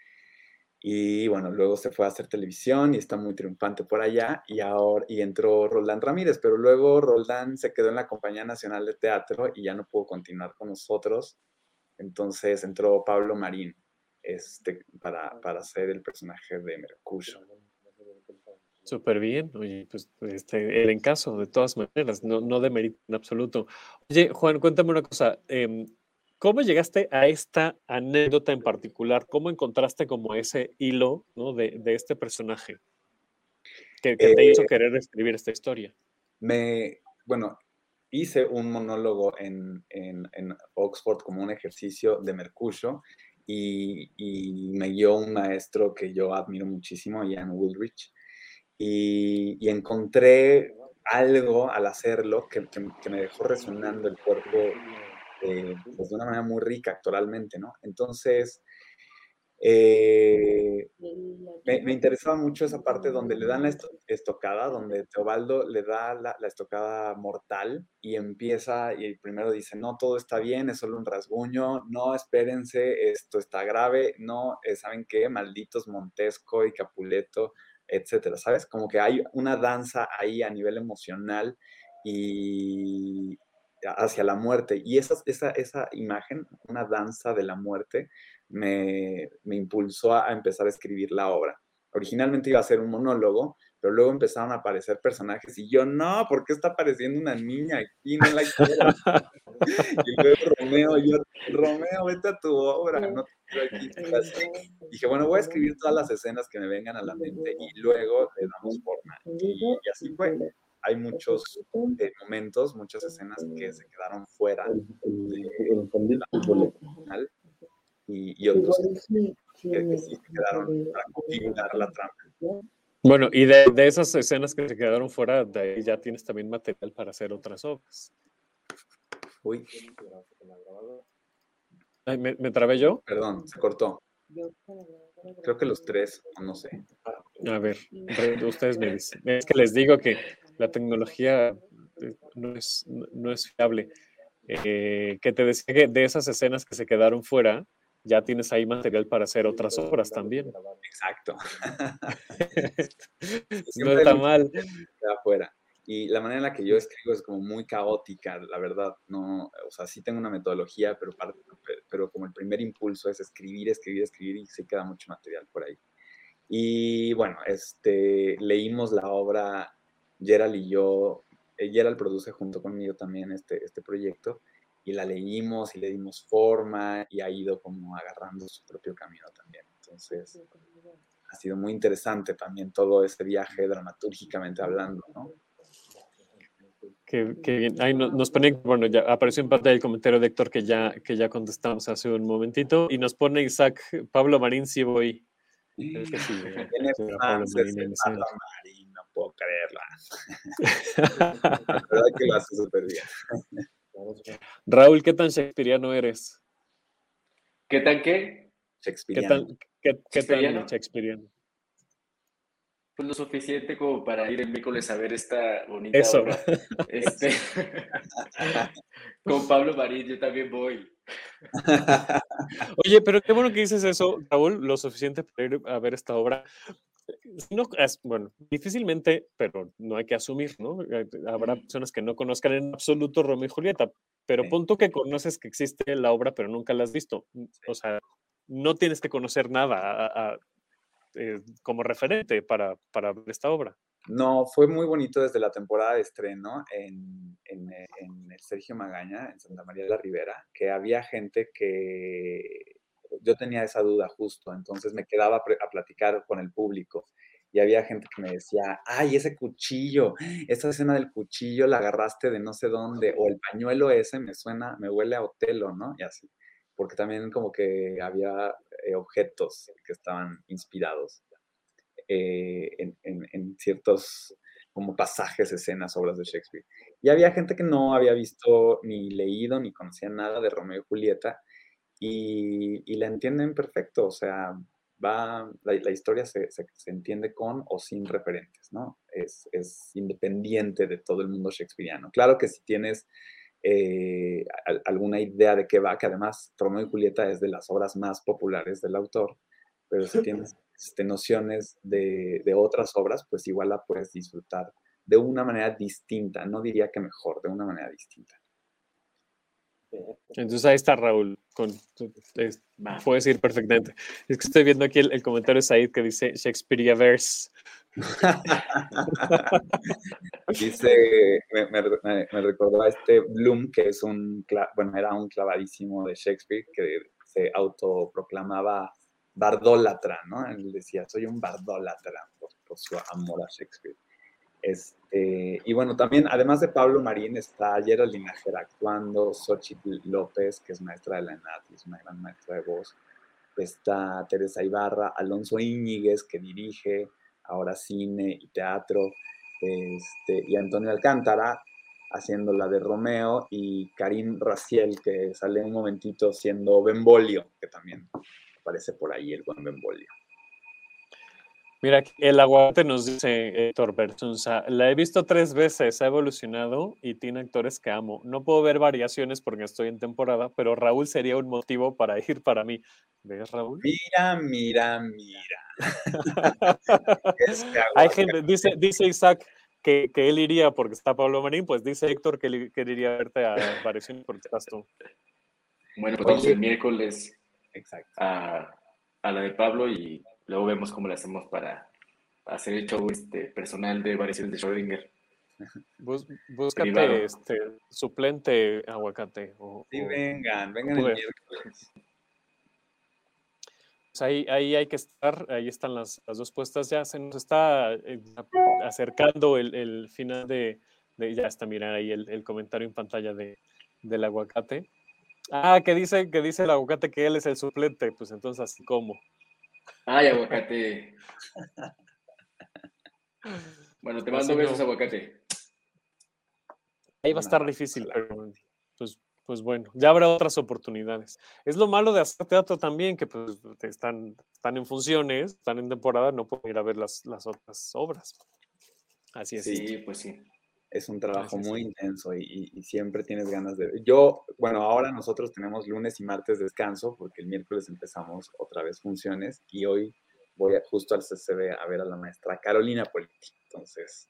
Y bueno, luego se fue a hacer televisión y está muy triunfante por allá. Y ahora y entró Roland Ramírez, pero luego Roland se quedó en la Compañía Nacional de Teatro y ya no pudo continuar con nosotros. Entonces entró Pablo Marín este, para, para ser el personaje de Mercurio. Súper bien, oye, pues este, el encaso, de todas maneras, no, no mérito en absoluto. Oye, Juan, cuéntame una cosa, em, ¿cómo llegaste a esta anécdota en particular? ¿Cómo encontraste como ese hilo ¿no? de, de, este personaje que, te hizo eh, querer escribir esta historia? Me, bueno, hice un monólogo en, en, en Oxford como un ejercicio de Mercurio y, me guió un maestro que yo admiro muchísimo, Ian Woolrich, y, encontré algo al hacerlo que, que, me dejó resonando el cuerpo eh, pues de una manera muy rica actualmente, ¿no? Entonces, eh, me, interesaba mucho esa parte donde le dan la estocada, donde Teobaldo le da la, estocada mortal y empieza y primero dice, no, todo está bien, es solo un rasguño, no, espérense, esto está grave, no, eh, ¿saben qué? Malditos Montesco y Capuleto, etcétera, ¿sabes? Como que hay una danza ahí a nivel emocional y hacia la muerte. Y esa, esa, esa imagen, una danza de la muerte, me, impulsó a, empezar a escribir la obra. Originalmente iba a ser un monólogo, pero luego empezaron a aparecer personajes y yo, no, ¿por qué está apareciendo una niña aquí? No la y luego Romeo, yo, Romeo, vete a tu obra. Dije, bueno, voy a escribir todas las escenas que me vengan a la mente y luego le damos forma. Y, así fue. Hay muchos eh, momentos, muchas escenas que se quedaron fuera de, la original y, y otros que, que sí se quedaron para configurar la trama. Bueno, y de, de, esas escenas que se quedaron fuera, de ahí ya tienes también material para hacer otras obras. Uy. Ay, ¿me, ¿me, trabé yo? Perdón, se cortó. Creo que los tres, no sé. A ver, ustedes me dicen. Es que les digo que la tecnología eh, no es, no es fiable. Eh, que te decía que de esas escenas que se quedaron fuera, ya tienes ahí material para hacer otras obras también. Exacto. no está mal. Afuera. Y la manera en la que yo escribo es como muy caótica, la verdad. No, o sea, sí tengo una metodología, pero, pero como el primer impulso es escribir, escribir, escribir y se queda mucho material por ahí. Y bueno, este, leímos la obra, Gerald y yo, eh, Gerald produce junto conmigo también este, este proyecto, y la leímos y le dimos forma y ha ido como agarrando su propio camino también. Entonces, ha sido muy interesante también todo ese viaje dramatúrgicamente hablando, ¿no? Qué, bien. Ahí nos, pone, bueno, ya apareció en pantalla el comentario de Héctor que ya, que ya contestamos hace un momentito. Y nos pone Isaac, Pablo Marín, sí voy. Es que sí, Pablo Marín, Pablo Marín, no puedo creerla. La verdad que lo hace súper bien. Raúl, ¿qué tan shakespeariano eres? ¿Qué tan qué? Shakespeariano. ¿Qué tan, qué, qué tan? Pues lo suficiente como para ir el miércoles a ver esta bonita Eso. obra. Este, con Pablo Marín, yo también voy. Oye, pero qué bueno que dices eso, Raúl, lo suficiente para ir a ver esta obra. No, es, bueno, difícilmente, pero no hay que asumir, ¿no? Habrá personas que no conozcan en absoluto Romeo y Julieta, pero Sí. punto que conoces que existe la obra, pero nunca la has visto. O sea, no tienes que conocer nada a- a- eh, como referente para, para ver esta obra. No, fue muy bonito desde la temporada de estreno en, en, eh, en el Sergio Magaña, en Santa María de la Ribera, que había gente que yo tenía esa duda justo, entonces me quedaba a platicar con el público y había gente que me decía, ay, ese cuchillo, esa escena del cuchillo la agarraste de no sé dónde, o el pañuelo ese me suena, me huele a Otelo, ¿no? Y así, porque también como que había eh, objetos que estaban inspirados eh, en, en- en ciertos como pasajes, escenas, obras de Shakespeare. Y había gente que no había visto ni leído ni conocía nada de Romeo y Julieta y, y la entienden perfecto, o sea, va, la, la historia se, se- se entiende con o sin referentes, ¿no? Es, es independiente de todo el mundo shakespeariano. Claro que si tienes eh, al- alguna idea de qué va, que además Romeo y Julieta es de las obras más populares del autor, pero si tienes este, nociones de, de otras obras, pues igual la puedes disfrutar de una manera distinta, no diría que mejor, de una manera distinta. Entonces ahí está Raúl. Con, es- puedes ir perfectamente. Es que estoy viendo aquí el, el comentario de Said que dice Shakespeareaverse. Dice, me, me, me- recordó a este Bloom, que es un, bueno, era un clavadísimo de Shakespeare, que se autoproclamaba bardólatra, ¿no? Él decía, soy un bardólatra por, por su amor a Shakespeare. Este, y bueno, también, además de Pablo Marín, está Geraldine Nájera actuando, Xochitl López, que es maestra de la ENAT, es una gran maestra de voz. Está Teresa Ibarra, Alonso Íñiguez, que dirige ahora cine y teatro, este, y Antonio Alcántara haciendo la de Romeo, y Karim Raciel, que sale un momentito siendo Bembolio, que también aparece por ahí el buen Bembolio. Mira, el aguante nos dice Héctor Bersunza, la he visto tres veces, ha evolucionado y tiene actores que amo. No puedo ver variaciones porque estoy en temporada, pero Raúl sería un motivo para ir para mí. ¿Ves, Raúl? Mira, mira, mira. Es que Hay gente, dice, dice Isaac que, que él iría porque está Pablo Marín, pues dice Héctor que él, que él iría a verte a variaciones porque estás tú. Bueno, pues vamos el miércoles Exacto. a, a la de Pablo y luego vemos cómo le hacemos para hacer el show este, personal de variaciones de Schrödinger. Bus- búscate Privado. este suplente aguacate. O, Sí, o- vengan, vengan el miércoles. pues ahí, ahí hay que estar, ahí están las, las dos puestas, ya se nos está eh, acercando el, el final de, de, ya está, mirar ahí el, el comentario en pantalla de, del aguacate. Ah, que dice, que dice el aguacate que él es el suplente, pues entonces así como. Ay, aguacate. bueno, te mando besos, aguacate. Ahí va a estar difícil, pero pues, pues bueno, ya habrá otras oportunidades. Es lo malo de hacer teatro también, que pues están, están en funciones, están en temporada, no pueden ir a ver las, las otras obras. Así es. Sí, pues sí es un trabajo muy intenso y, siempre tienes ganas de... Yo, bueno, ahora nosotros tenemos lunes y martes descanso porque el miércoles empezamos otra vez funciones y hoy voy justo al CCB a ver a la maestra Carolina Politi. Entonces,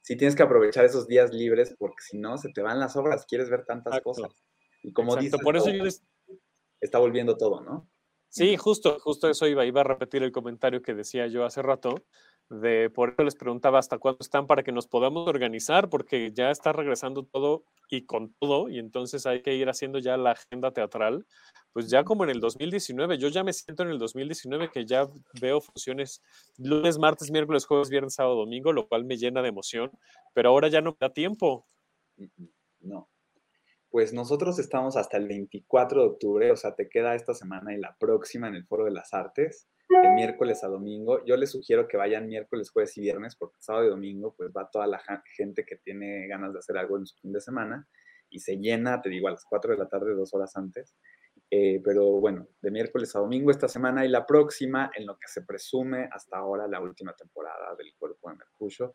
sí tienes que aprovechar esos días libres porque si no, se te van las obras, quieres ver tantas cosas. Y como dices, por eso yo está volviendo todo, ¿no? Sí, justo, justo eso iba, iba a repetir el comentario que decía yo hace rato, de por eso les preguntaba hasta cuándo están para que nos podamos organizar, porque ya está regresando todo y con todo, y entonces hay que ir haciendo ya la agenda teatral, pues ya como en el 2019, yo ya me siento en el 2019 que ya veo funciones lunes, martes, miércoles, jueves, viernes, sábado, domingo, lo cual me llena de emoción, pero ahora ya no me da tiempo. No. Pues nosotros estamos hasta el 24 de octubre, o sea, te queda esta semana y la próxima en el Foro de las Artes de miércoles a domingo. Yo les sugiero que vayan miércoles, jueves y viernes, porque sábado y domingo pues va toda la gente que tiene ganas de hacer algo en su fin de semana y se llena, te digo, a las 4 de la tarde, dos horas antes. Eh, pero bueno, de miércoles a domingo esta semana y la próxima, en lo que se presume hasta ahora la última temporada del Cuerpo de Mercurio.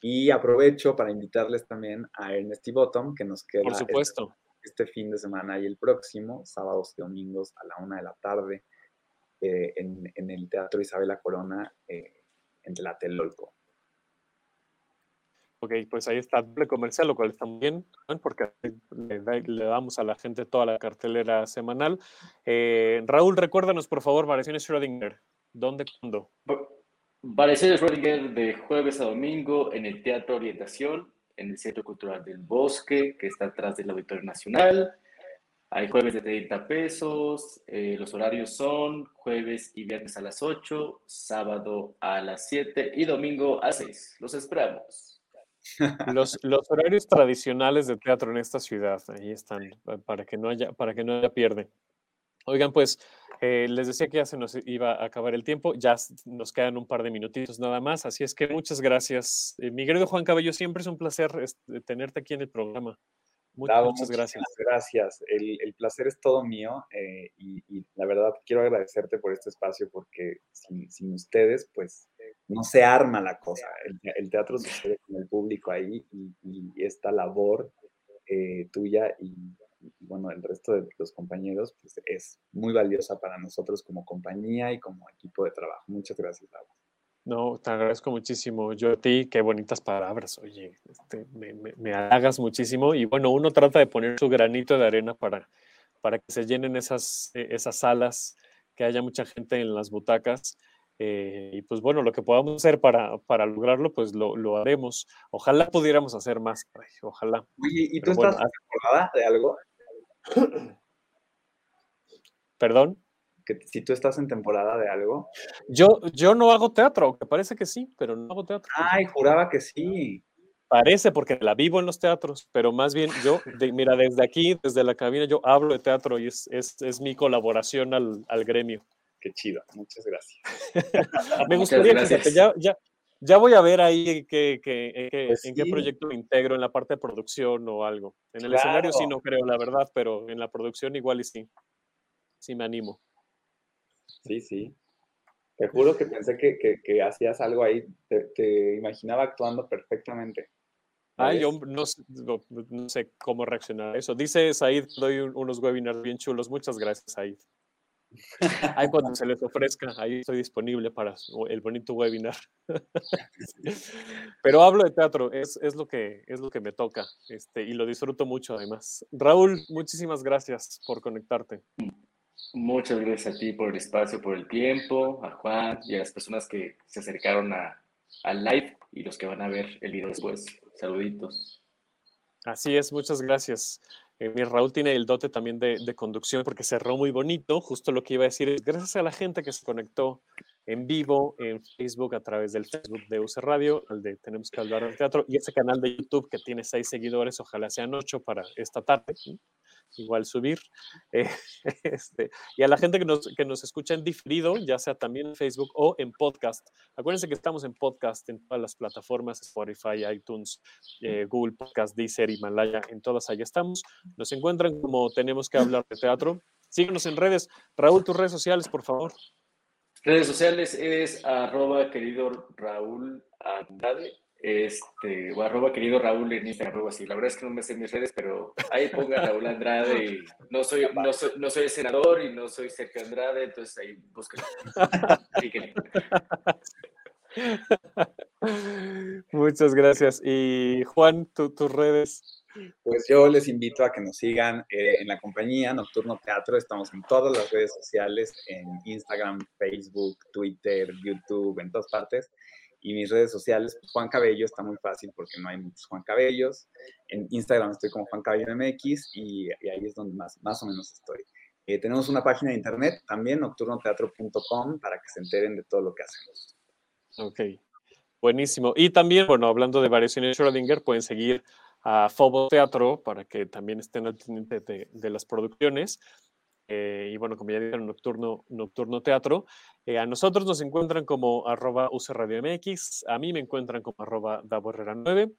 Y aprovecho para invitarles también a Ernest y Bottom, que nos queda Por supuesto. Este, este fin de semana y el próximo, sábados y domingos a la una de la tarde eh, en, el Teatro Isabela Corona eh, en Tlatelolco. Ok, pues ahí está doble comercial, lo cual está muy bien, porque le, damos a la gente toda la cartelera semanal. Eh, Raúl, recuérdanos, por favor, Variaciones Schrödinger. ¿Dónde, cuándo? Variaciones Schrödinger de jueves a domingo en el Teatro Orientación, en el Centro Cultural del Bosque, que está atrás del Auditorio Nacional. Hay jueves de 30 pesos, eh, los horarios son jueves y viernes a las 8, sábado a las 7 y domingo a 6. Los esperamos. Los, horarios tradicionales de teatro en esta ciudad, ahí están, para que no haya, para que no haya pierde. Oigan, pues eh, les decía que ya se nos iba a acabar el tiempo, ya nos quedan un par de minutitos nada más, así es que muchas gracias. Eh, mi querido Juan Cabello, siempre es un placer este, tenerte aquí en el programa. Muchas, gracias. Gracias. El, el, placer es todo mío eh, y, la verdad quiero agradecerte por este espacio porque sin, sin ustedes, pues no se arma la cosa. El, el, teatro sucede con el público ahí y, y esta labor eh, tuya y, bueno, el resto de los compañeros, pues es muy valiosa para nosotros como compañía y como equipo de trabajo. Muchas gracias, Laura. No, te agradezco muchísimo. Yo a ti, qué bonitas palabras. Oye, este, me, me, hagas muchísimo. Y bueno, uno trata de poner su granito de arena para, para que se llenen esas, e, esas salas, que haya mucha gente en las butacas. Eh, y pues bueno, lo que podamos hacer para, para lograrlo, pues lo, lo, haremos. Ojalá pudiéramos hacer más. Ojalá. Oye, ¿y tú estás acordada de algo? ¿Perdón? Que si tú estás en temporada de algo. Yo, yo no hago teatro, que parece que sí, pero no hago teatro. Ay, juraba que sí. Parece porque la vivo en los teatros, pero más bien yo, mira, desde aquí, desde la cabina, yo hablo de teatro y es, es, es mi colaboración al, al, gremio. Qué chido, muchas gracias. me gustaría que ya, ya, ya voy a ver ahí que, que, que pues en qué proyecto me integro, en la parte de producción o algo. En el escenario sí no creo, la verdad, pero en la producción igual y sí. Sí me animo. Sí, sí. Te juro que pensé que, que, hacías algo ahí, te, imaginaba actuando perfectamente. Ay, yo no, no, sé cómo reaccionar a eso. Dice Said, doy unos webinars bien chulos. Muchas gracias, Said. Ahí cuando se les ofrezca, ahí estoy disponible para el bonito webinar. Pero hablo de teatro, es, es, lo, que, es lo que me toca este, y lo disfruto mucho además. Raúl, muchísimas gracias por conectarte. Muchas gracias a ti por el espacio, por el tiempo, a Juan y a las personas que se acercaron a, al live y los que van a ver el video después. Saluditos. Así es, muchas gracias. mi Raúl tiene el dote también de, de, conducción porque cerró muy bonito. Justo lo que iba a decir es gracias a la gente que se conectó en vivo en Facebook a través del Facebook de UC Radio, al de Tenemos que hablar del teatro, y ese canal de YouTube que tiene seis seguidores, ojalá sean ocho para esta tarde igual subir. Eh, este, y a la gente que nos, que nos escucha en diferido, ya sea también en Facebook o en podcast. Acuérdense que estamos en podcast en todas las plataformas, Spotify, iTunes, eh, Google Podcast, Deezer, Himalaya, en todas ahí estamos. Nos encuentran como tenemos que hablar de teatro. Síguenos en redes. Raúl, tus redes sociales, por favor. Redes sociales es arroba querido Raúl Andrade este, o arroba querido Raúl en Instagram, arroba así. La verdad es que no me sé mis redes, pero ahí ponga Raúl Andrade. Y no soy, no soy, no soy senador y no soy Sergio Andrade, entonces ahí busquen. Muchas gracias. Y Juan, tus redes. Pues yo les invito a que nos sigan eh, en la compañía Nocturno Teatro. Estamos en todas las redes sociales, en Instagram, Facebook, Twitter, YouTube, en todas partes y mis redes sociales, pues, Juan Cabello, está muy fácil porque no hay muchos Juan Cabellos. En Instagram estoy como Juan Cabello MX y, ahí es donde más, más o menos estoy. Eh, tenemos una página de internet también, nocturnoteatro.com, para que se enteren de todo lo que hacemos. Ok, buenísimo. Y también, bueno, hablando de variaciones Schrödinger, pueden seguir a Fobo Teatro para que también estén al pendiente de, de las producciones. Eh, y bueno, como ya dijeron, Nocturno, Nocturno Teatro. Eh, a nosotros nos encuentran como arroba MX, a mí me encuentran como arroba 9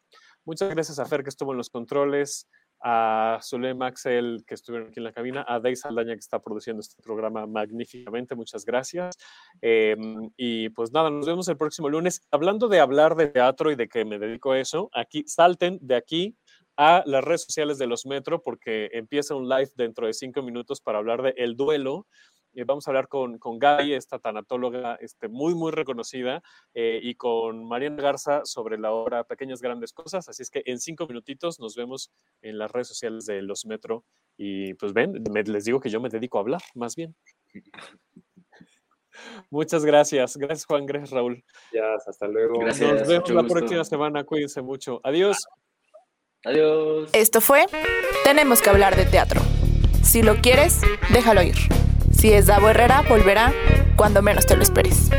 Muchas gracias a Fer que estuvo en los controles, a Zulem Axel que estuvieron aquí en la cabina, a Deis Aldaña que está produciendo este programa magníficamente, muchas gracias. Em, y pues nada, nos vemos el próximo lunes. Hablando de hablar de teatro y de que me dedico a eso, aquí salten de aquí a las redes sociales de los Metro porque empieza un live dentro de cinco minutos para hablar de El Duelo. Eh, vamos a hablar con, con Gaby, esta tanatóloga este, muy, muy reconocida, eh, y con Mariana Garza sobre la obra Pequeñas Grandes Cosas. Así es que en cinco minutitos nos vemos en las redes sociales de los Metro. Y pues ven, les digo que yo me dedico a hablar, más bien. Muchas gracias. Gracias, Juan. Gracias, Raúl. Gracias, hasta luego. Gracias, Nos vemos la próxima semana. Cuídense mucho. Adiós. Adiós. Esto fue Tenemos que hablar de teatro. Si lo quieres, déjalo ir. Si es Davo Herrera, volverá cuando menos te lo esperes.